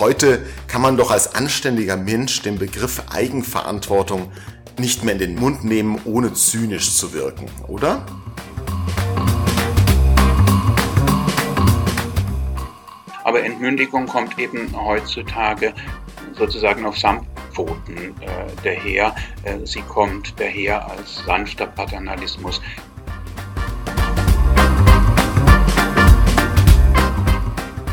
Heute kann man doch als anständiger Mensch den Begriff Eigenverantwortung nicht mehr in den Mund nehmen, ohne zynisch zu wirken, oder? Aber Entmündigung kommt eben heutzutage sozusagen auf Samtpfoten äh, daher. Äh, sie kommt daher als sanfter Paternalismus.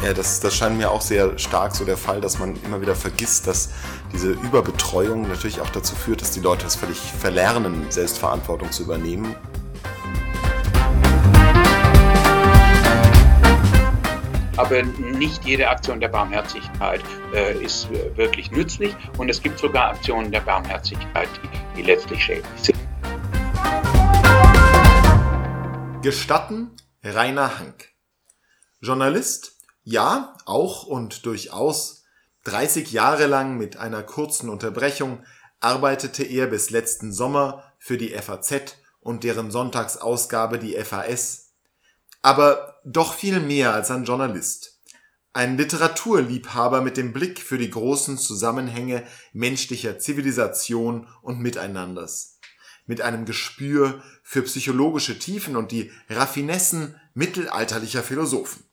Ja, das, das scheint mir auch sehr stark so der Fall, dass man immer wieder vergisst, dass diese Überbetreuung natürlich auch dazu führt, dass die Leute es völlig verlernen, Selbstverantwortung zu übernehmen. Aber nicht jede Aktion der Barmherzigkeit äh, ist wirklich nützlich und es gibt sogar Aktionen der Barmherzigkeit, die, die letztlich schädlich sind. Gestatten Rainer Hank. Journalist, ja, auch und durchaus 30 Jahre lang mit einer kurzen Unterbrechung arbeitete er bis letzten Sommer für die FAZ und deren Sonntagsausgabe die FAS. Aber doch viel mehr als ein Journalist. Ein Literaturliebhaber mit dem Blick für die großen Zusammenhänge menschlicher Zivilisation und Miteinanders. Mit einem Gespür für psychologische Tiefen und die Raffinessen mittelalterlicher Philosophen.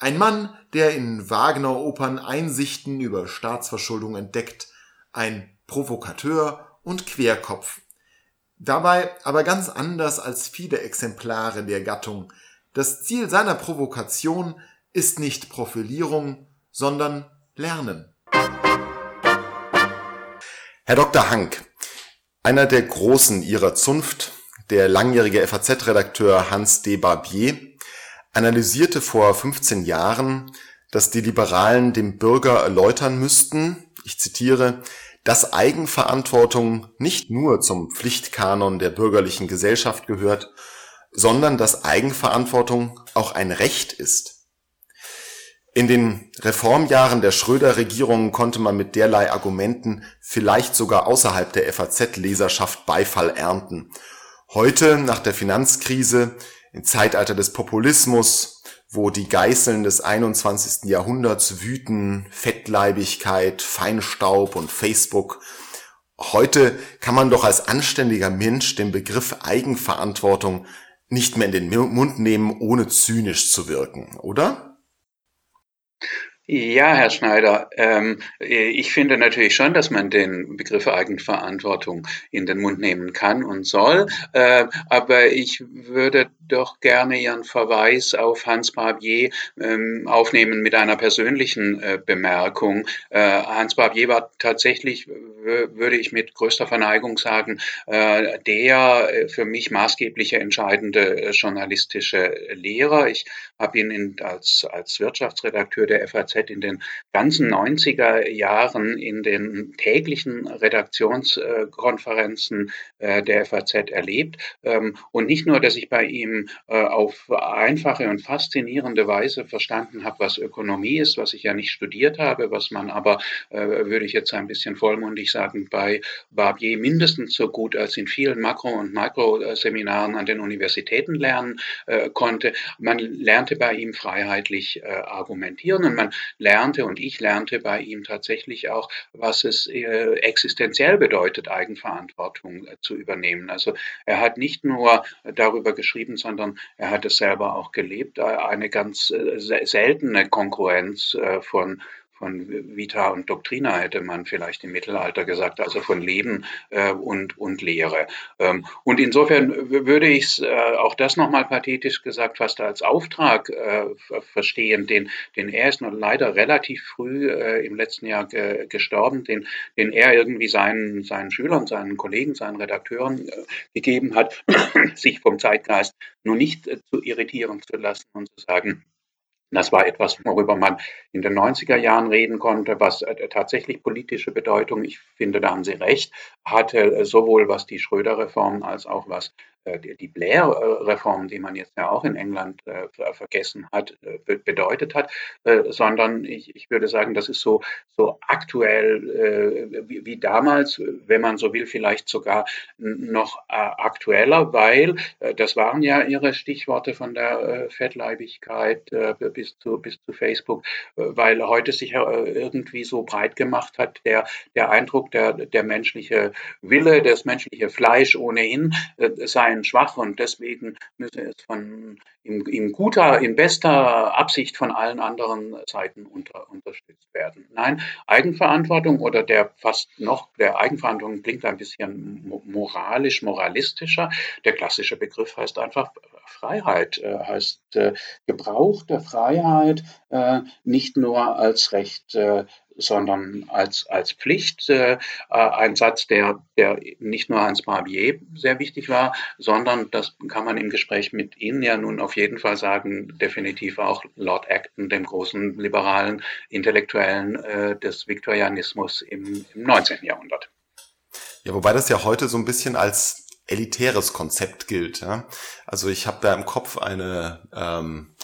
Ein Mann, der in Wagner-Opern Einsichten über Staatsverschuldung entdeckt, ein Provokateur und Querkopf. Dabei aber ganz anders als viele Exemplare der Gattung. Das Ziel seiner Provokation ist nicht Profilierung, sondern Lernen. Herr Dr. Hank, einer der Großen Ihrer Zunft, der langjährige FAZ-Redakteur Hans D. Barbier, analysierte vor 15 Jahren, dass die Liberalen dem Bürger erläutern müssten, ich zitiere, dass Eigenverantwortung nicht nur zum Pflichtkanon der bürgerlichen Gesellschaft gehört, sondern dass Eigenverantwortung auch ein Recht ist. In den Reformjahren der Schröder-Regierung konnte man mit derlei Argumenten vielleicht sogar außerhalb der FAZ-Leserschaft Beifall ernten. Heute, nach der Finanzkrise, im Zeitalter des Populismus, wo die Geißeln des 21. Jahrhunderts wüten, Fettleibigkeit, Feinstaub und Facebook. Heute kann man doch als anständiger Mensch den Begriff Eigenverantwortung nicht mehr in den Mund nehmen, ohne zynisch zu wirken, oder? Ja, Herr Schneider, ähm, ich finde natürlich schon, dass man den Begriff Eigenverantwortung in den Mund nehmen kann und soll, äh, aber ich würde doch gerne Ihren Verweis auf Hans Barbier ähm, aufnehmen mit einer persönlichen äh, Bemerkung. Äh, Hans Barbier war tatsächlich, würde ich mit größter Verneigung sagen, äh, der äh, für mich maßgebliche entscheidende äh, journalistische Lehrer. Ich habe ihn in, als, als Wirtschaftsredakteur der FAZ in den ganzen 90er Jahren in den täglichen Redaktionskonferenzen äh, der FAZ erlebt. Ähm, und nicht nur, dass ich bei ihm äh, auf einfache und faszinierende Weise verstanden habe, was Ökonomie ist, was ich ja nicht studiert habe, was man aber, äh, würde ich jetzt ein bisschen vollmundig sagen, bei Barbier mindestens so gut als in vielen Makro- und Mikroseminaren an den Universitäten lernen konnte. Man lernte bei ihm freiheitlich argumentieren und man lernte und ich lernte bei ihm tatsächlich auch, was es existenziell bedeutet, Eigenverantwortung zu übernehmen. Also er hat nicht nur darüber geschrieben, sondern er hat es selber auch gelebt, äh, eine ganz äh, seltene Konkurrenz äh, von von Vita und Doctrina hätte man vielleicht im Mittelalter gesagt, also von Leben äh, und, und Lehre. Ähm, und insofern würde ich es äh, auch das nochmal pathetisch gesagt fast als Auftrag äh, verstehen, den, den er ist noch leider relativ früh äh, im letzten Jahr ge gestorben, den, den er irgendwie seinen, seinen Schülern, seinen Kollegen, seinen Redakteuren äh, gegeben hat, sich vom Zeitgeist nur nicht äh, zu irritieren zu lassen und zu sagen, das war etwas, worüber man in den 90er Jahren reden konnte, was äh, tatsächlich politische Bedeutung, ich finde, da haben Sie recht, hatte, äh, sowohl was die Schröder-Reform als auch was die Blair-Reform, die man jetzt ja auch in England äh, vergessen hat, äh, bedeutet hat, sondern ich, ich würde sagen, das ist so, so aktuell wie, wie damals, wenn man so will, vielleicht sogar noch aktueller, weil das waren ja Ihre Stichworte von der Fettleibigkeit bis zu, bis zu Facebook, weil heute sich irgendwie so breit gemacht hat, der, der Eindruck, der, der menschliche Wille, das menschliche Fleisch ohnehin sei schwach und deswegen müsse es von in, in, guter, in bester Absicht von allen anderen Seiten unter, unterstützt werden. Nein, Eigenverantwortung oder der fast noch, der Eigenverantwortung klingt ein bisschen moralisch, moralistischer. Der klassische Begriff heißt einfach Freiheit, äh, heißt äh, Gebrauch der Freiheit äh, nicht nur als Recht äh, sondern als, als Pflicht. Äh, ein Satz, der, der nicht nur Hans Barbier sehr wichtig war, sondern das kann man im Gespräch mit Ihnen ja nun auf jeden Fall sagen, definitiv auch Lord Acton, dem großen liberalen Intellektuellen äh, des Viktorianismus im, im 19. Jahrhundert. Ja, wobei das ja heute so ein bisschen als elitäres Konzept gilt. Ja? Also ich habe da im Kopf eine ähm,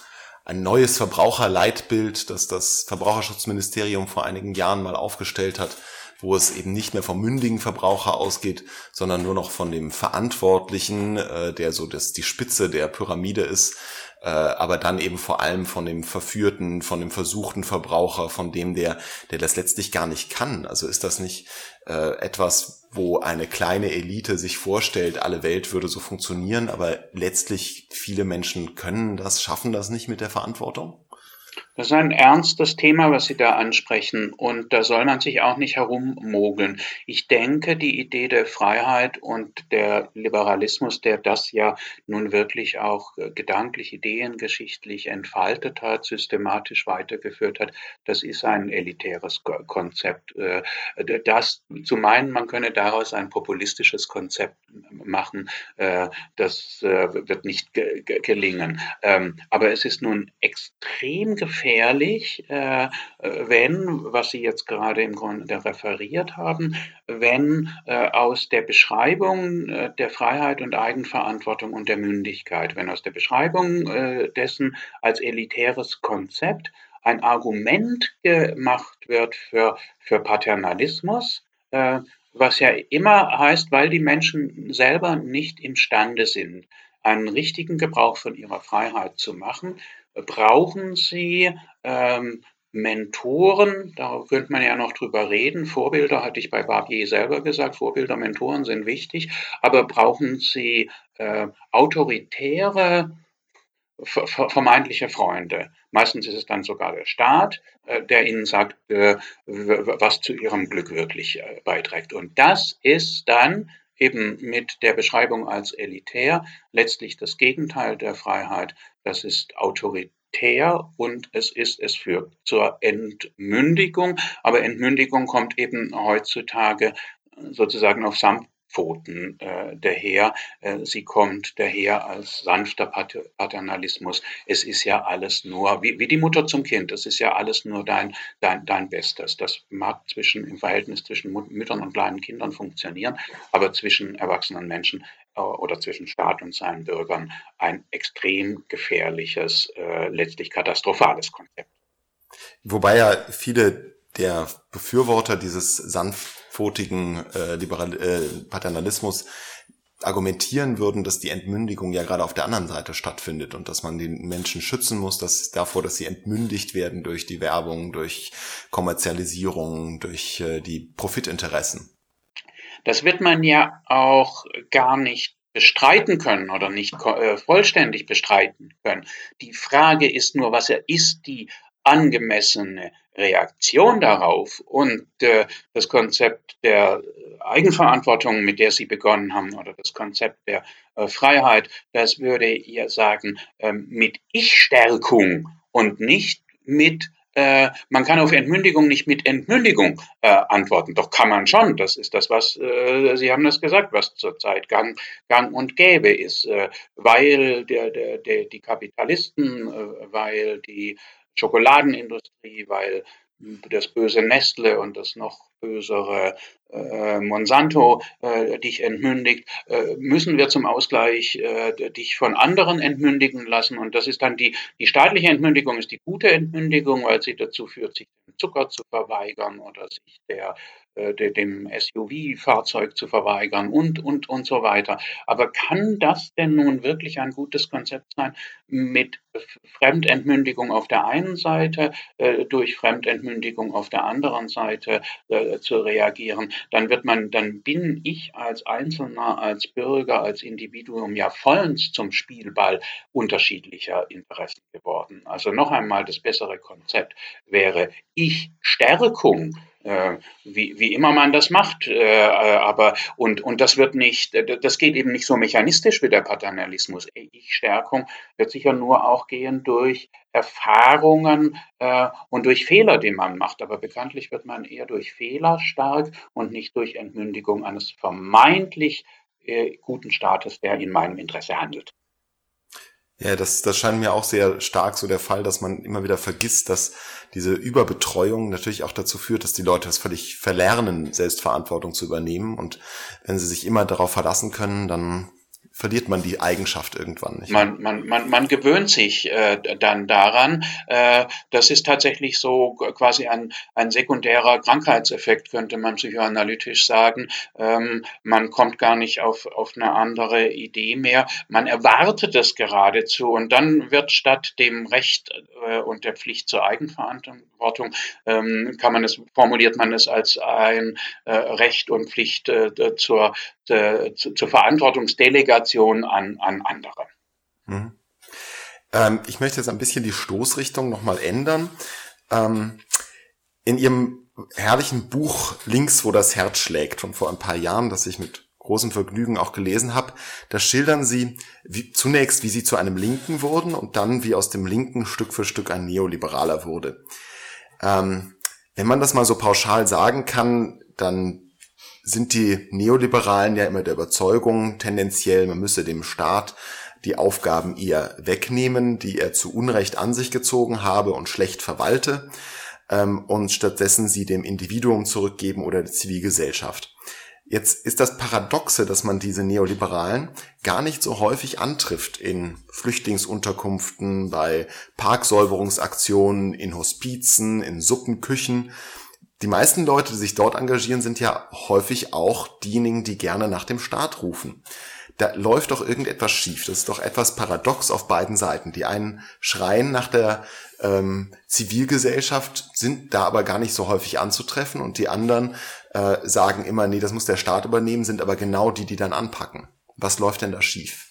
ein neues Verbraucherleitbild, das das Verbraucherschutzministerium vor einigen Jahren mal aufgestellt hat, wo es eben nicht mehr vom mündigen Verbraucher ausgeht, sondern nur noch von dem Verantwortlichen, äh, der so das, die Spitze der Pyramide ist, äh, aber dann eben vor allem von dem verführten, von dem versuchten Verbraucher, von dem, der, der das letztlich gar nicht kann. Also ist das nicht äh, etwas, wo eine kleine Elite sich vorstellt, alle Welt würde so funktionieren, aber letztlich viele Menschen können das, schaffen das nicht mit der Verantwortung? Das ist ein ernstes Thema, was Sie da ansprechen, und da soll man sich auch nicht herummogeln. Ich denke, die Idee der Freiheit und der Liberalismus, der das ja nun wirklich auch äh, gedanklich, ideengeschichtlich entfaltet hat, systematisch weitergeführt hat, das ist ein elitäres Konzept. Äh, das zu meinen, man könne daraus ein populistisches Konzept machen, äh, das wird nicht gelingen. Ähm, aber es ist nun extrem gefährlich, äh, wenn, was Sie jetzt gerade im Grunde referiert haben, wenn äh, aus der Beschreibung äh, der Freiheit und Eigenverantwortung und der Mündigkeit, wenn aus der Beschreibung äh, dessen als elitäres Konzept ein Argument gemacht wird für, für Paternalismus, äh, was ja immer heißt, weil die Menschen selber nicht imstande sind, einen richtigen Gebrauch von ihrer Freiheit zu machen, brauchen Sie ähm, Mentoren, da könnte man ja noch drüber reden. Vorbilder hatte ich bei Barbier selber gesagt, Vorbilder, Mentoren sind wichtig, aber brauchen Sie äh, autoritäre, vermeintliche Freunde. Meistens ist es dann sogar der Staat, äh, der ihnen sagt, äh, was zu ihrem Glück wirklich äh, beiträgt. Und das ist dann eben mit der Beschreibung als elitär letztlich das Gegenteil der Freiheit. Das ist autoritär und es ist, es führt zur Entmündigung. Aber Entmündigung kommt eben heutzutage sozusagen auf Pfoten äh, daher. Äh, sie kommt daher als sanfter Paternalismus. Es ist ja alles nur, wie, wie die Mutter zum Kind, es ist ja alles nur dein, dein, dein Bestes. Das mag zwischen, im Verhältnis zwischen Müttern und kleinen Kindern funktionieren, aber zwischen erwachsenen Menschen äh, oder zwischen Staat und seinen Bürgern ein extrem gefährliches, äh, letztlich katastrophales Konzept. Wobei ja viele der Befürworter dieses sanftpfotigen äh, Liberal äh, Paternalismus argumentieren würden, dass die Entmündigung ja gerade auf der anderen Seite stattfindet und dass man den Menschen schützen muss, dass davor, dass sie entmündigt werden durch die Werbung, durch Kommerzialisierung, durch äh, die Profitinteressen. Das wird man ja auch gar nicht bestreiten können oder nicht äh, vollständig bestreiten können. Die Frage ist nur, was ist die angemessene Reaktion darauf und äh, das Konzept der Eigenverantwortung, mit der Sie begonnen haben, oder das Konzept der äh, Freiheit, das würde ihr sagen, äh, mit Ich-Stärkung und nicht mit äh, man kann auf Entmündigung nicht mit Entmündigung äh, antworten. Doch kann man schon. Das ist das, was äh, Sie haben das gesagt, was zurzeit Gang, Gang und Gäbe ist, äh, weil der, der, der, die Kapitalisten, äh, weil die Schokoladenindustrie, weil das böse Nestle und das noch bösere äh, Monsanto äh, dich entmündigt, äh, müssen wir zum Ausgleich äh, dich von anderen entmündigen lassen. Und das ist dann die, die staatliche Entmündigung ist die gute Entmündigung, weil sie dazu führt, sich den Zucker zu verweigern oder sich der dem SUV-Fahrzeug zu verweigern und, und, und so weiter. Aber kann das denn nun wirklich ein gutes Konzept sein, mit Fremdentmündigung auf der einen Seite, äh, durch Fremdentmündigung auf der anderen Seite äh, zu reagieren? Dann wird man, dann bin ich als Einzelner, als Bürger, als Individuum ja vollends zum Spielball unterschiedlicher Interessen geworden. Also noch einmal, das bessere Konzept wäre Ich-Stärkung äh, wie, wie immer man das macht. Äh, aber und, und das wird nicht, das geht eben nicht so mechanistisch wie der Paternalismus. Ich-Stärkung wird sicher nur auch gehen durch Erfahrungen äh, und durch Fehler, die man macht. Aber bekanntlich wird man eher durch Fehler stark und nicht durch Entmündigung eines vermeintlich äh, guten Staates, der in meinem Interesse handelt. Ja, das, das scheint mir auch sehr stark so der Fall, dass man immer wieder vergisst, dass diese Überbetreuung natürlich auch dazu führt, dass die Leute das völlig verlernen, Selbstverantwortung zu übernehmen. Und wenn sie sich immer darauf verlassen können, dann verliert man die Eigenschaft irgendwann nicht. Man, man, man, man gewöhnt sich äh, dann daran. Äh, das ist tatsächlich so quasi ein, ein sekundärer Krankheitseffekt, könnte man psychoanalytisch sagen. Ähm, man kommt gar nicht auf, auf eine andere Idee mehr. Man erwartet es geradezu und dann wird statt dem Recht äh, und der Pflicht zur Eigenverantwortung, ähm, kann man es, formuliert man es als ein äh, Recht und Pflicht äh, zur äh, zur Verantwortungsdelegation an, an andere. Mhm. Ähm, ich möchte jetzt ein bisschen die Stoßrichtung nochmal ändern. Ähm, in Ihrem herrlichen Buch Links, wo das Herz schlägt, schon vor ein paar Jahren, das ich mit großem Vergnügen auch gelesen habe, da schildern Sie wie, zunächst, wie Sie zu einem Linken wurden und dann, wie aus dem Linken Stück für Stück ein Neoliberaler wurde. Ähm, wenn man das mal so pauschal sagen kann, dann sind die Neoliberalen ja immer der Überzeugung, tendenziell, man müsse dem Staat die Aufgaben eher wegnehmen, die er zu Unrecht an sich gezogen habe und schlecht verwalte, ähm, und stattdessen sie dem Individuum zurückgeben oder der Zivilgesellschaft. Jetzt ist das Paradoxe, dass man diese Neoliberalen gar nicht so häufig antrifft in Flüchtlingsunterkünften, bei Parksäuberungsaktionen, in Hospizen, in Suppenküchen, die meisten Leute, die sich dort engagieren, sind ja häufig auch diejenigen, die gerne nach dem Staat rufen. Da läuft doch irgendetwas schief. Das ist doch etwas paradox auf beiden Seiten. Die einen schreien nach der ähm, Zivilgesellschaft, sind da aber gar nicht so häufig anzutreffen und die anderen äh, sagen immer, nee, das muss der Staat übernehmen, sind aber genau die, die dann anpacken. Was läuft denn da schief?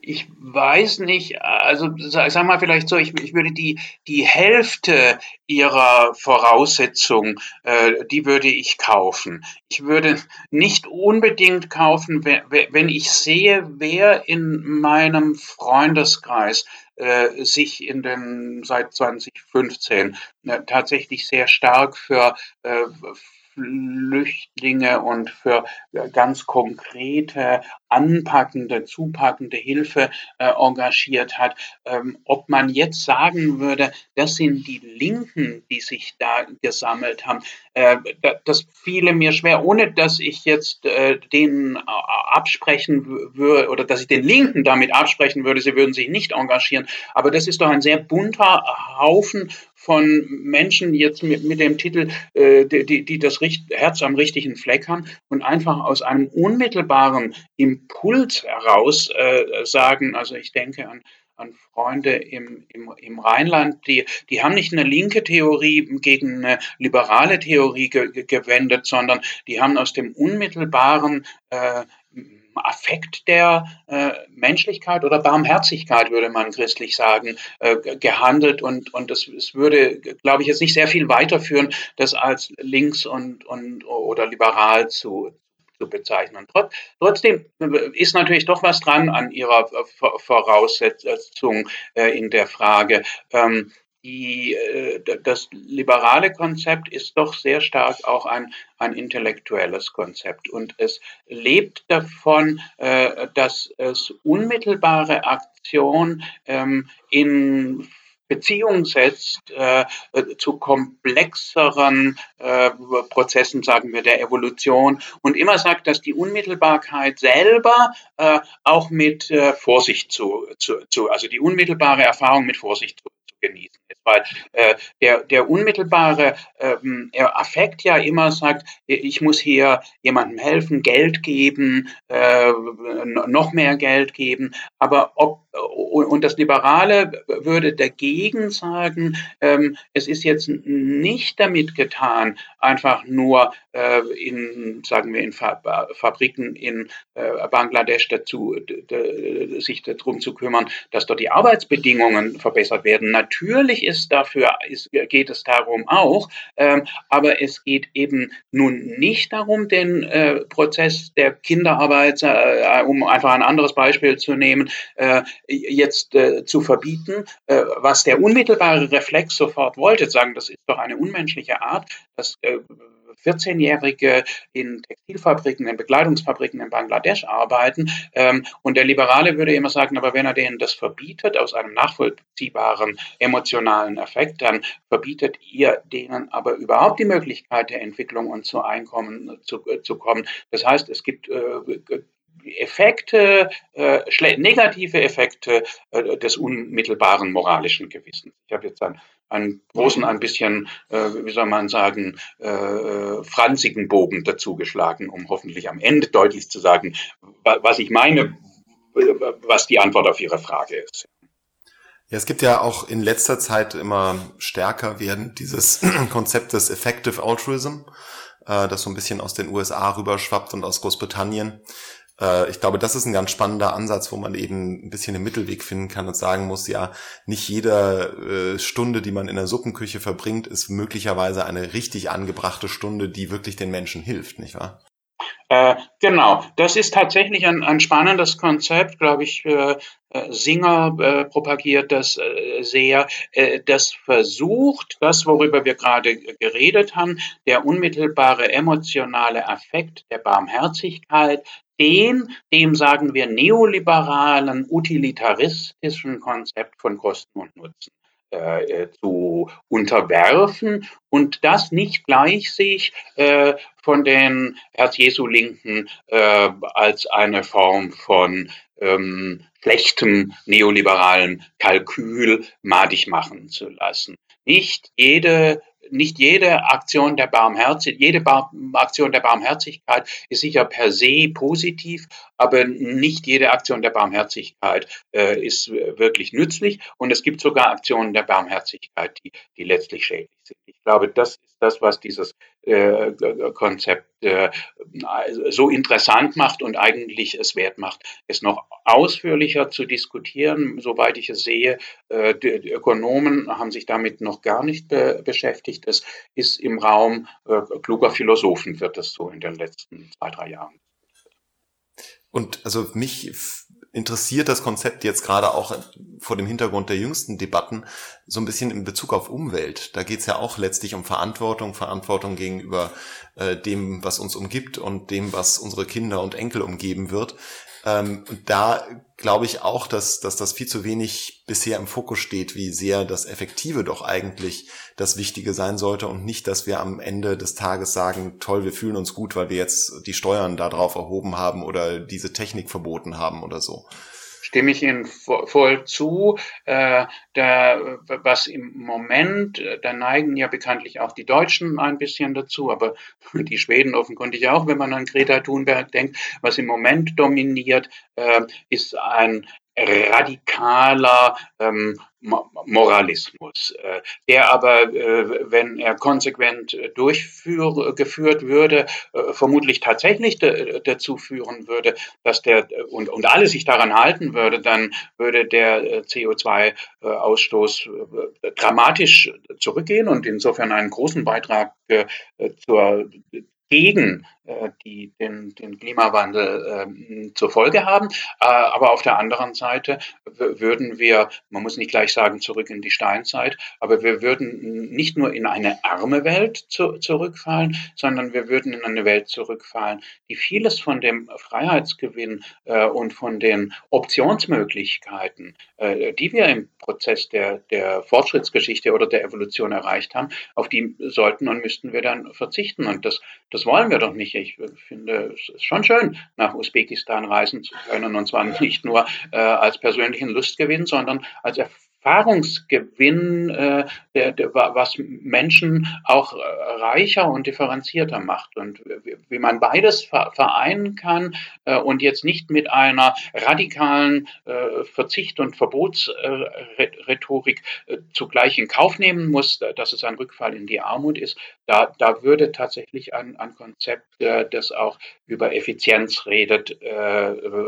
Ich weiß nicht, also sag mal vielleicht so, ich, ich würde die, die Hälfte ihrer Voraussetzung, äh, die würde ich kaufen. Ich würde nicht unbedingt kaufen, wenn, ich sehe, wer in meinem Freundeskreis äh, sich in den seit 2015 äh, tatsächlich sehr stark für äh, Flüchtlinge und für äh, ganz konkrete, anpackende, zupackende Hilfe äh, engagiert hat. Ähm, ob man jetzt sagen würde, das sind die Linken, die sich da gesammelt haben, äh, das fiele mir schwer, ohne dass ich jetzt äh, denen äh, absprechen würde oder dass ich den Linken damit absprechen würde, sie würden sich nicht engagieren. Aber das ist doch ein sehr bunter Haufen von Menschen jetzt mit, mit dem Titel, äh, die, die das Herz am richtigen Fleck haben und einfach aus einem unmittelbaren Impuls heraus äh, sagen, also ich denke an an Freunde im, im, im Rheinland, die, die haben nicht eine linke Theorie gegen eine liberale Theorie ge, gewendet, sondern die haben aus dem unmittelbaren äh, Affekt der äh, Menschlichkeit oder Barmherzigkeit, würde man christlich sagen, äh, gehandelt. Und, und es, es würde, glaube ich, jetzt nicht sehr viel weiterführen, das als links und, und oder liberal zu, zu bezeichnen. Trot, trotzdem ist natürlich doch was dran an Ihrer Voraussetzung äh, in der Frage. Die, äh, das liberale Konzept ist doch sehr stark auch ein, ein intellektuelles Konzept. Und es lebt davon, äh, dass es unmittelbare Aktion ähm, in Beziehung setzt äh, zu komplexeren äh, Prozessen, sagen wir, der Evolution. Und immer sagt, dass die Unmittelbarkeit selber äh, auch mit äh, Vorsicht zu, zu, zu, also die unmittelbare Erfahrung mit Vorsicht zu genießen ist. Weil äh, der, der unmittelbare ähm, Affekt ja immer sagt, ich muss hier jemandem helfen, Geld geben, äh, noch mehr Geld geben. Aber ob und das Liberale würde dagegen sagen, ähm, es ist jetzt nicht damit getan, einfach nur äh, in, sagen wir, in Fabriken in äh, Bangladesch dazu, sich darum zu kümmern, dass dort die Arbeitsbedingungen verbessert werden. Natürlich ist dafür, geht es darum auch, ähm, aber es geht eben nun nicht darum, den äh, Prozess der Kinderarbeit, um einfach ein anderes Beispiel zu nehmen, jetzt äh, zu verbieten, äh, was der unmittelbare Reflex sofort wollte, sagen, das ist doch eine unmenschliche Art, dass 14-Jährige in Textilfabriken, in Bekleidungsfabriken in Bangladesch arbeiten. Ähm, und der Liberale würde immer sagen, aber wenn er denen das verbietet, aus einem nachvollziehbaren emotionalen Effekt, dann verbietet ihr denen aber überhaupt die Möglichkeit der Entwicklung und zu Einkommen zu, zu kommen. Das heißt, es gibt äh, Effekte, äh, negative Effekte äh, des unmittelbaren moralischen Gewissens. Ich habe jetzt einen, einen großen, ein bisschen, äh, wie soll man sagen, äh, äh, franzigen Bogen dazu geschlagen, um hoffentlich am Ende deutlich zu sagen, was ich meine, was die Antwort auf Ihre Frage ist. Ja, es gibt ja auch in letzter Zeit immer stärker werden dieses Konzept des Effective Altruism, äh, das so ein bisschen aus den USA rüberschwappt und aus Großbritannien. Äh, ich glaube, das ist ein ganz spannender Ansatz, wo man eben ein bisschen den Mittelweg finden kann und sagen muss, ja, nicht jede äh, Stunde, die man in der Suppenküche verbringt, ist möglicherweise eine richtig angebrachte Stunde, die wirklich den Menschen hilft, nicht wahr? Äh, genau, das ist tatsächlich ein, ein spannendes Konzept, glaube ich. Äh, Singer äh, propagiert das äh, sehr. Äh, das versucht, das, worüber wir gerade geredet haben, der unmittelbare emotionale Affekt der Barmherzigkeit, den, dem sagen wir neoliberalen, utilitaristischen Konzept von Kosten und Nutzen äh, zu unterwerfen und das nicht gleich sich äh, von den Herz-Jesu-Linken äh, als eine Form von ähm, schlechtem neoliberalen Kalkül madig machen zu lassen. Nicht jede nicht jede Aktion der Barmherzigkeit, jede Bar Aktion der Barmherzigkeit ist sicher per se positiv, aber nicht jede Aktion der Barmherzigkeit äh, ist wirklich nützlich und es gibt sogar Aktionen der Barmherzigkeit, die, die letztlich schädlich sind. Ich glaube, das ist das, was dieses äh, Konzept äh, so interessant macht und eigentlich es wert macht, es noch ausführlicher zu diskutieren. Soweit ich es sehe, äh, die, Ökonomen haben sich damit noch gar nicht be beschäftigt. Es ist im Raum äh, kluger Philosophen, wird es so in den letzten zwei, drei Jahren. Und also mich interessiert das Konzept jetzt gerade auch vor dem Hintergrund der jüngsten Debatten so ein bisschen in Bezug auf Umwelt. Da geht es ja auch letztlich um Verantwortung, Verantwortung gegenüber äh, dem, was uns umgibt und dem, was unsere Kinder und Enkel umgeben wird. Ähm, und da glaube ich auch, dass, dass das viel zu wenig bisher im Fokus steht, wie sehr das Effektive doch eigentlich das Wichtige sein sollte und nicht, dass wir am Ende des Tages sagen, toll, wir fühlen uns gut, weil wir jetzt die Steuern darauf erhoben haben oder diese Technik verboten haben oder so stimme ich Ihnen voll zu. Äh, da, was im Moment, äh, da neigen ja bekanntlich auch die Deutschen ein bisschen dazu, aber die Schweden offenkundig auch, wenn man an Greta Thunberg denkt. Was im Moment dominiert, äh, ist ein radikaler ähm, Moralismus, äh, der aber, äh, wenn er konsequent äh, durchgeführt würde, vermutlich tatsächlich dazu führen würde, dass der und, und alle sich daran halten würde, dann würde der CO2-Ausstoß dramatisch zurückgehen und insofern einen großen Beitrag zur gegen die den, den Klimawandel äh, zur Folge haben. Äh, aber auf der anderen Seite würden wir, man muss nicht gleich sagen, zurück in die Steinzeit, aber wir würden nicht nur in eine arme Welt zu, zurückfallen, sondern wir würden in eine Welt zurückfallen, die vieles von dem Freiheitsgewinn äh, und von den Optionsmöglichkeiten, äh, die wir im Prozess der, der Fortschrittsgeschichte oder der Evolution erreicht haben, auf die sollten und müssten wir dann verzichten. Und das, das wollen wir doch nicht. Ich finde, es ist schon schön, nach Usbekistan reisen zu können. Und zwar nicht nur äh, als persönlichen Lustgewinn, sondern als Erfahrung Erfahrungsgewinn, äh, der, der, was Menschen auch äh, reicher und differenzierter macht. Und wie man beides vereinen kann äh, und jetzt nicht mit einer radikalen äh, Verzicht- und Verbotsrhetorik äh, zugleich in Kauf nehmen muss, dass es ein Rückfall in die Armut ist, da, da würde tatsächlich ein, ein Konzept, äh, das auch über Effizienz redet,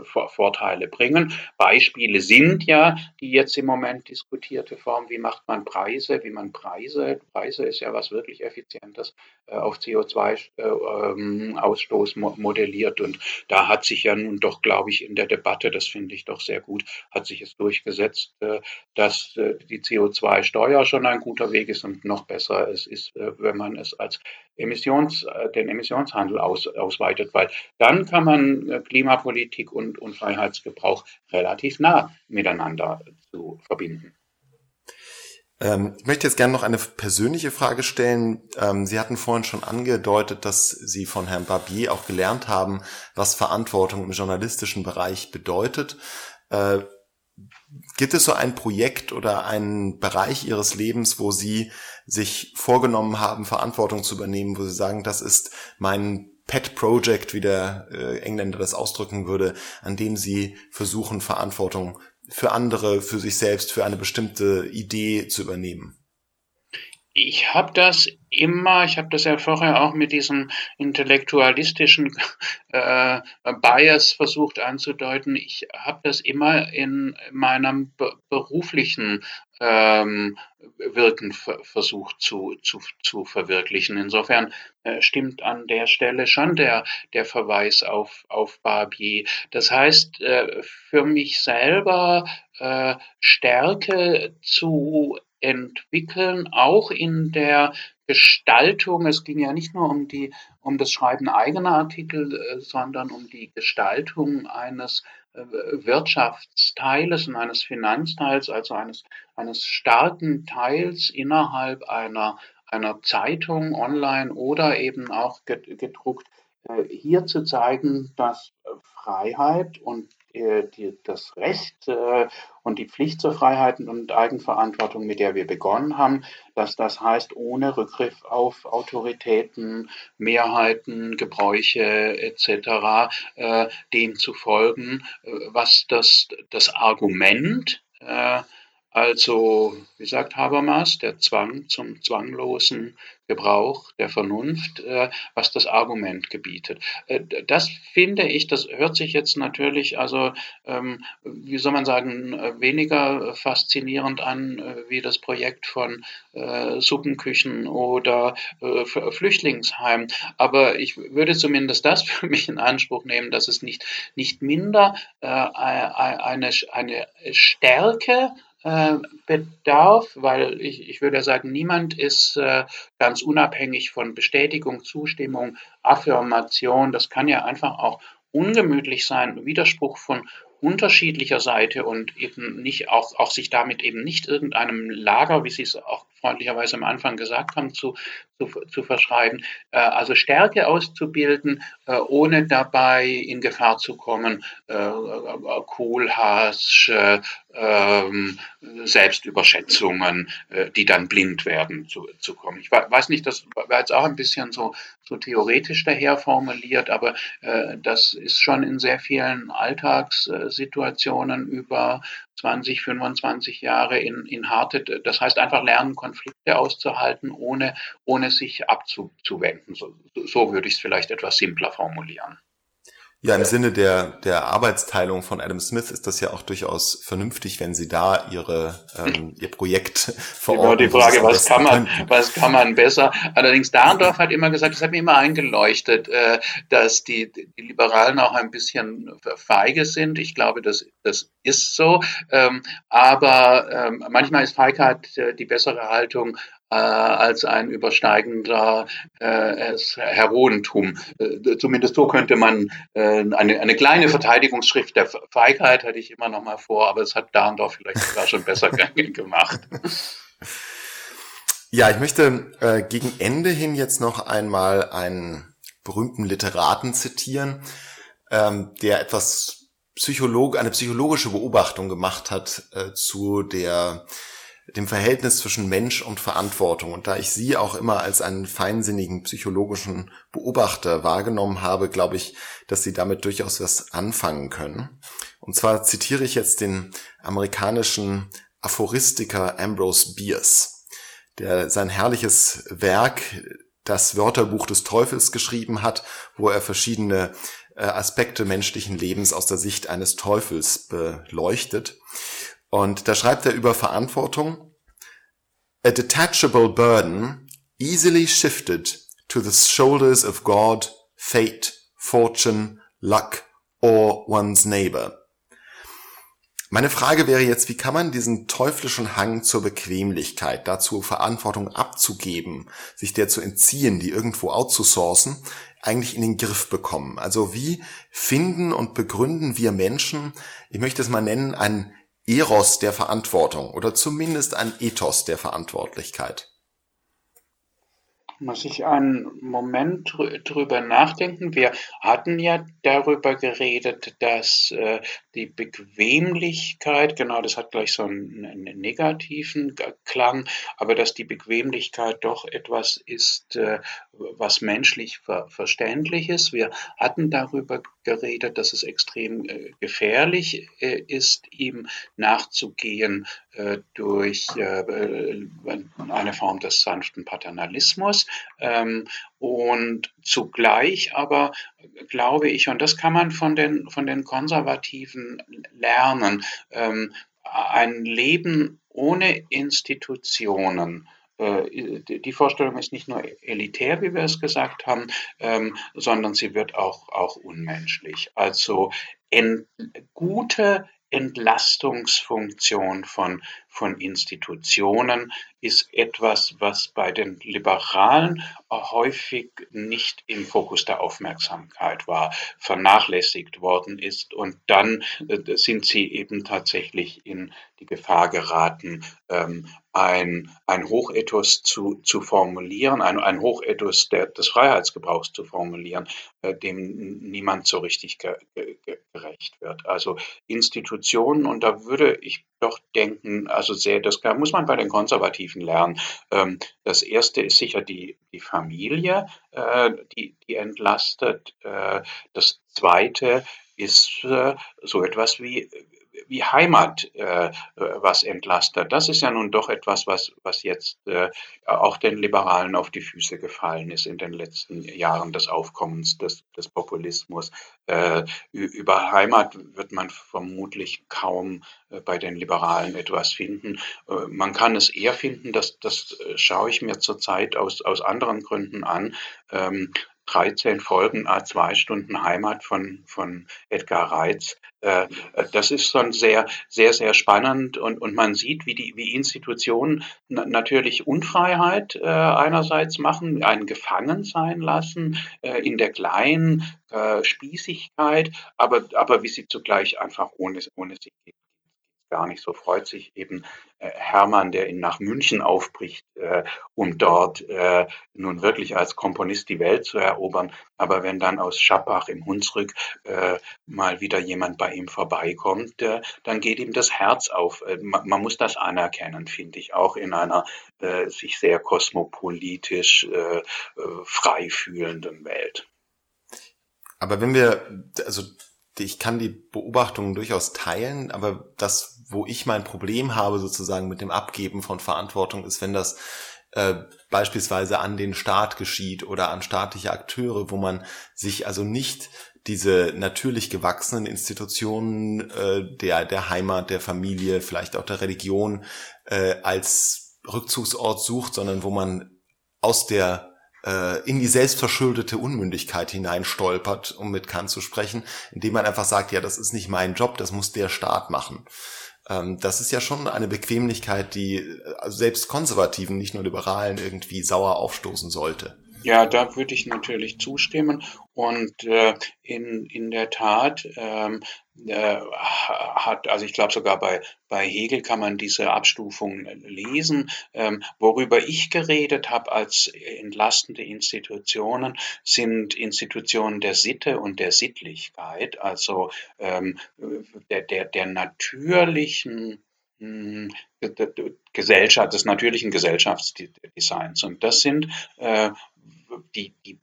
Vorteile bringen. Beispiele sind ja, die jetzt im Moment diskutiert diskutierte Form, wie macht man Preise, wie man Preise, Preise ist ja was wirklich Effizientes, äh, auf CO2-Ausstoß äh, ähm, modelliert. Und da hat sich ja nun doch, glaube ich, in der Debatte, das finde ich doch sehr gut, hat sich es durchgesetzt, äh, dass die CO2-Steuer schon ein guter Weg ist und noch besser es ist, wenn man es als Emissions, den Emissionshandel aus, ausweitet, weil dann kann man Klimapolitik und, und Freiheitsgebrauch relativ nah miteinander zu verbinden. Ähm, ich möchte jetzt gerne noch eine persönliche Frage stellen. Ähm, Sie hatten vorhin schon angedeutet, dass Sie von Herrn Barbier auch gelernt haben, was Verantwortung im journalistischen Bereich bedeutet. Äh, gibt es so ein Projekt oder einen Bereich Ihres Lebens, wo Sie sich vorgenommen haben, Verantwortung zu übernehmen, wo Sie sagen, das ist mein Pet Project, wie der äh, Engländer das ausdrücken würde, an dem Sie versuchen, Verantwortung für andere, für sich selbst, für eine bestimmte Idee zu übernehmen? Ich habe das immer, ich habe das ja vorher auch mit diesem intellektualistischen äh, Bias versucht anzudeuten, ich habe das immer in meinem beruflichen ähm, Wirken versucht zu, zu, zu verwirklichen. Insofern äh, stimmt an der Stelle schon der, der Verweis auf, auf Barbier. Das heißt, äh, für mich selber äh, Stärke zu entwickeln, auch in der Gestaltung. Es ging ja nicht nur um die, um das Schreiben eigener Artikel, äh, sondern um die Gestaltung eines äh, Wirtschaftsteiles und eines Finanzteils, also eines, eines starken Teils innerhalb einer, einer Zeitung, online oder eben auch gedruckt, äh, hier zu zeigen, dass Freiheit und die, das Recht äh, und die Pflicht zur Freiheit und Eigenverantwortung, mit der wir begonnen haben, dass das heißt, ohne Rückgriff auf Autoritäten, Mehrheiten, Gebräuche etc., äh, dem zu folgen, äh, was das, das Argument äh, also, wie sagt Habermas, der Zwang zum zwanglosen Gebrauch der Vernunft, äh, was das Argument gebietet. Äh, das finde ich, das hört sich jetzt natürlich, also, ähm, wie soll man sagen, äh, weniger faszinierend an äh, wie das Projekt von äh, Suppenküchen oder äh, Flüchtlingsheim. Aber ich würde zumindest das für mich in Anspruch nehmen, dass es nicht, nicht minder eine, eine Stärke äh, bedarf, weil ich, ich würde sagen, niemand ist äh, ganz unabhängig von Bestätigung, Zustimmung, Affirmation. Das kann ja einfach auch ungemütlich sein, Widerspruch von unterschiedlicher Seite und eben nicht auch, auch sich damit eben nicht irgendeinem Lager, wie Sie es auch freundlicherweise am Anfang gesagt haben, zu, zu, zu verschreiben. Äh, also Stärke auszubilden, äh, ohne dabei in Gefahr zu kommen, äh, Kohlhaas, ähm, Selbstüberschätzungen, die dann blind werden, zu, zu kommen. Ich weiß nicht, das war jetzt auch ein bisschen so, so theoretisch daher formuliert, aber das ist schon in sehr vielen Alltagssituationen über 20, 25 Jahre in, in harte, das heißt einfach lernen, Konflikte auszuhalten, ohne, ohne sich abzuwenden. So, so würde ich es vielleicht etwas simpler formulieren. Ja, im Sinne der, der Arbeitsteilung von Adam Smith ist das ja auch durchaus vernünftig, wenn Sie da Ihre, ähm, Ihr Projekt verorten. Genau, die Frage, was kann man, was kann man besser? Allerdings Dahrendorf hat immer gesagt, das hat mir immer eingeleuchtet, äh, dass die, die Liberalen auch ein bisschen feige sind. Ich glaube, das, das ist so. Ähm, aber ähm, manchmal ist Feigheit äh, die bessere Haltung äh, als ein übersteigender äh, Heroentum. Äh, zumindest so könnte man äh, eine, eine kleine Verteidigungsschrift der Feigheit hatte ich immer noch mal vor, aber es hat Dahndorf vielleicht sogar schon besser gemacht. Ja, ich möchte äh, gegen Ende hin jetzt noch einmal einen berühmten Literaten zitieren, ähm, der etwas Psycholog, eine psychologische Beobachtung gemacht hat äh, zu der dem Verhältnis zwischen Mensch und Verantwortung. Und da ich Sie auch immer als einen feinsinnigen psychologischen Beobachter wahrgenommen habe, glaube ich, dass Sie damit durchaus was anfangen können. Und zwar zitiere ich jetzt den amerikanischen Aphoristiker Ambrose Bierce, der sein herrliches Werk, das Wörterbuch des Teufels geschrieben hat, wo er verschiedene äh, Aspekte menschlichen Lebens aus der Sicht eines Teufels beleuchtet. Und da schreibt er über Verantwortung. A detachable burden easily shifted to the shoulders of God, fate, fortune, luck or one's neighbor. Meine Frage wäre jetzt, wie kann man diesen teuflischen Hang zur Bequemlichkeit, dazu Verantwortung abzugeben, sich der zu entziehen, die irgendwo outzusourcen, eigentlich in den Griff bekommen? Also wie finden und begründen wir Menschen, ich möchte es mal nennen, ein Eros der Verantwortung oder zumindest ein Ethos der Verantwortlichkeit. Muss ich einen Moment drüber nachdenken? Wir hatten ja darüber geredet, dass äh, die Bequemlichkeit, genau, das hat gleich so einen, einen, negativen Klang, aber dass die Bequemlichkeit doch etwas ist, äh, was menschlich ver verständlich ist. Wir hatten darüber geredet, dass es extrem äh, gefährlich äh, ist, ihm nachzugehen äh, durch äh, eine Form des sanften Paternalismus. Ähm, und zugleich aber glaube ich, und das kann man von den, von den Konservativen lernen, ähm, ein Leben ohne Institutionen, äh, die Vorstellung ist nicht nur elitär, wie wir es gesagt haben, ähm, sondern sie wird auch, auch unmenschlich. Also gute Entlastungsfunktion von, von Institutionen ist etwas, was bei den Liberalen häufig nicht im Fokus der Aufmerksamkeit war, vernachlässigt worden ist. Und dann äh, sind sie eben tatsächlich in die Gefahr geraten, ähm, ein, ein Hochethos zu, zu formulieren, ein, ein Hochethos der, des Freiheitsgebrauchs zu formulieren, äh, dem niemand so richtig ge, ge, gerecht wird. Also Institutionen, und da würde ich doch denken, also sehr, das muss man bei den Konservativen lernen. Ähm, das erste ist sicher die, die Familie, äh, die, die entlastet. Äh, das zweite ist äh, so etwas wie, wie Heimat äh, was entlastet. Das ist ja nun doch etwas, was, was jetzt äh, auch den Liberalen auf die Füße gefallen ist in den letzten Jahren des Aufkommens des, des Populismus. Äh, über Heimat wird man vermutlich kaum äh, bei den Liberalen etwas finden. Äh, man kann es eher finden, dass das äh, schaue ich mir zurzeit aus, aus anderen Gründen an. Ähm, 13 Folgen, A2 Stunden Heimat von, von Edgar Reitz. Äh, das ist schon sehr, sehr, sehr spannend und, und man sieht, wie die wie Institutionen natürlich Unfreiheit äh, einerseits machen, einen gefangen sein lassen äh, in der kleinen äh, Spießigkeit, aber, aber wie sie zugleich einfach ohne, ohne sie geht gar nicht. So freut sich eben äh, Hermann, der ihn nach München aufbricht, äh, um dort äh, nun wirklich als Komponist die Welt zu erobern. Aber wenn dann aus Schappach im Hunsrück äh, mal wieder jemand bei ihm vorbeikommt, äh, dann geht ihm das Herz auf. Äh, man, man, muss das anerkennen, finde ich, auch in einer sich sehr kosmopolitisch frei fühlenden Welt. Aber wenn wir, also ich kann die Beobachtungen durchaus teilen, aber das, wo ich mein Problem habe sozusagen mit dem Abgeben von Verantwortung, ist, wenn das äh, beispielsweise an den Staat geschieht oder an staatliche Akteure, wo man sich also nicht diese natürlich gewachsenen Institutionen äh, der, der Heimat, der Familie, vielleicht auch der Religion äh, als Rückzugsort sucht, sondern wo man aus der in die selbstverschuldete Unmündigkeit hineinstolpert, um mit Kant zu sprechen, indem man einfach sagt, ja, das ist nicht mein Job, das muss der Staat machen. Ähm, das ist ja schon eine Bequemlichkeit, die äh, selbst Konservativen, nicht nur Liberalen, irgendwie sauer aufstoßen sollte. Ja, da würde ich natürlich zustimmen. Und äh, in, in der Tat ähm, äh, hat, also ich glaube sogar bei, bei Hegel kann man diese Abstufung lesen. Ähm, worüber ich geredet habe als entlastende Institutionen, sind Institutionen der Sitte und der Sittlichkeit, also ähm, der, der, der natürlichen hm, Gesellschaft, des natürlichen Gesellschaftsdesigns. Und das sind äh, die, die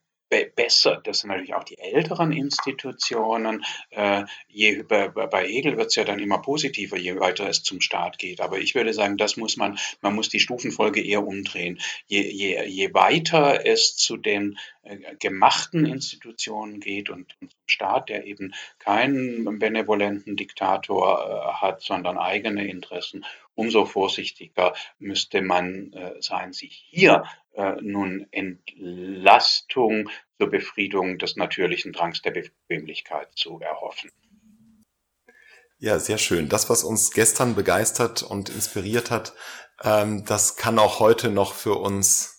besser, das sind natürlich auch die älteren Institutionen. Äh, je, bei, bei Hegel wird es ja dann immer positiver, je weiter es zum Staat geht. Aber ich würde sagen, das muss man, man muss die Stufenfolge eher umdrehen. Je, je, je weiter es zu den gemachten Institutionen geht und, zum Staat, der eben keinen benevolenten Diktator äh, hat, sondern eigene Interessen, umso vorsichtiger müsste man äh, sein, sich hier äh, nun Entlastung zur Befriedung des natürlichen Drangs der Bequemlichkeit zu erhoffen. Ja, sehr schön. Das, was uns gestern begeistert und inspiriert hat, ähm, das kann auch heute noch für uns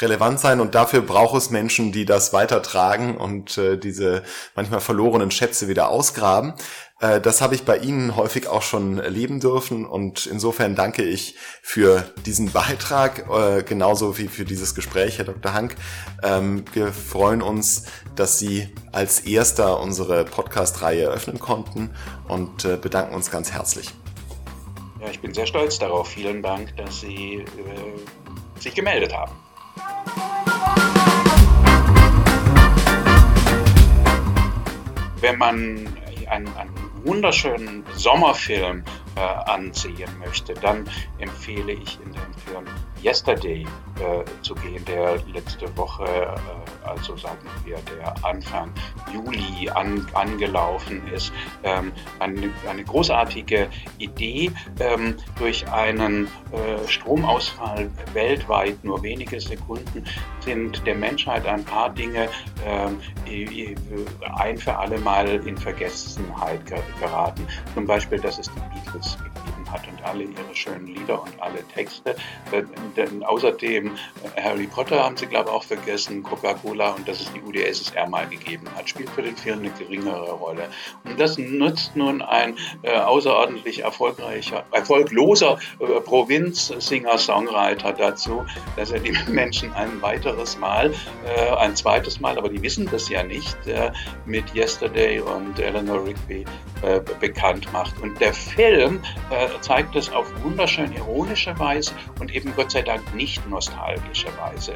relevant sein und dafür braucht es Menschen, die das weitertragen und äh, diese manchmal verlorenen Schätze wieder ausgraben. Äh, das habe ich bei Ihnen häufig auch schon erleben dürfen und insofern danke ich für diesen Beitrag, äh, genauso wie für dieses Gespräch, Herr Dr. Hank. Ähm, wir freuen uns, dass Sie als erster unsere Podcast-Reihe eröffnen konnten und äh, bedanken uns ganz herzlich. Ja, ich bin sehr stolz darauf. Vielen Dank, dass Sie äh, sich gemeldet haben. Wenn man einen, einen wunderschönen Sommerfilm äh, ansehen möchte, dann empfehle ich in den Film Yesterday äh, zu gehen, der letzte Woche, äh, also sagen wir, der Anfang Juli an, angelaufen ist. Ähm, eine, eine, großartige Idee, ähm, durch einen äh, Stromausfall weltweit nur wenige Sekunden sind der Menschheit ein paar Dinge ähm, ein für alle Mal in Vergessenheit geraten. Zum Beispiel, dass es die Beatles gegeben hat und alle ihre schönen Lieder und alle Texte. Äh, denn außerdem äh, Harry Potter haben sie, glaube ich, auch vergessen, Coca-Cola und dass es die UdSSR mal gegeben hat, spielt für den Film eine geringere Rolle. Und das nutzt nun ein äh, außerordentlich erfolgreicher, erfolgloser äh, Provinz-Singer-Songwriter dazu, dass er die Menschen ein weiteres Mal, äh, ein zweites Mal, aber die wissen das ja nicht, äh, mit Yesterday und Eleanor Rigby bekannt macht. Und der Film zeigt es auf wunderschön ironische Weise und eben Gott sei Dank nicht nostalgische Weise.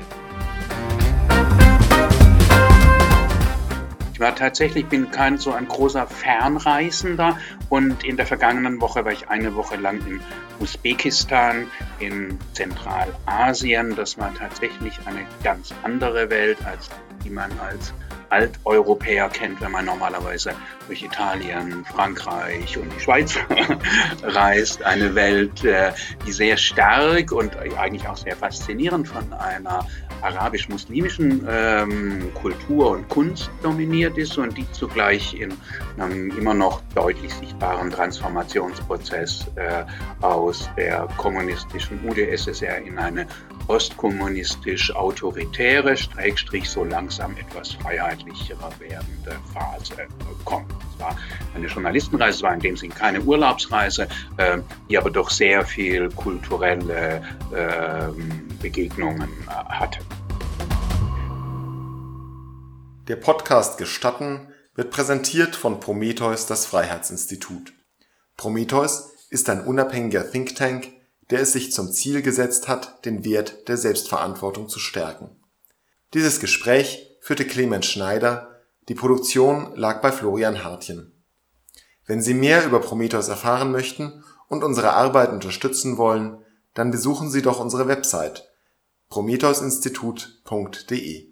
Ich war tatsächlich, bin kein so ein großer Fernreisender und in der vergangenen Woche war ich eine Woche lang in Usbekistan, in Zentralasien. Das war tatsächlich eine ganz andere Welt, als die man als Alteuropäer kennt, wenn man normalerweise durch Italien, Frankreich und die Schweiz reist. Eine Welt, äh, die sehr stark und eigentlich auch sehr faszinierend von einer arabisch-muslimischen ähm, Kultur und Kunst dominiert ist und die zugleich in einem immer noch deutlich sichtbaren Transformationsprozess äh, aus der kommunistischen UdSSR in eine postkommunistisch-autoritäre, Streckstrich so langsam etwas freiheitlicherer werdende Phase kommt. Es war eine Journalistenreise, es war in dem Sinne keine Urlaubsreise, äh, die aber doch sehr viel kulturelle äh, Begegnungen äh, hatte. Der Podcast Gestatten wird präsentiert von Prometheus, das Freiheitsinstitut. Prometheus ist ein unabhängiger Think Tank, der es sich zum Ziel gesetzt hat, den Wert der Selbstverantwortung zu stärken. Dieses Gespräch führte Clemens Schneider, die Produktion lag bei Florian Hartjen. Wenn Sie mehr über Prometheus erfahren möchten und unsere Arbeit unterstützen wollen, dann besuchen Sie doch unsere Website prometheusinstitut.de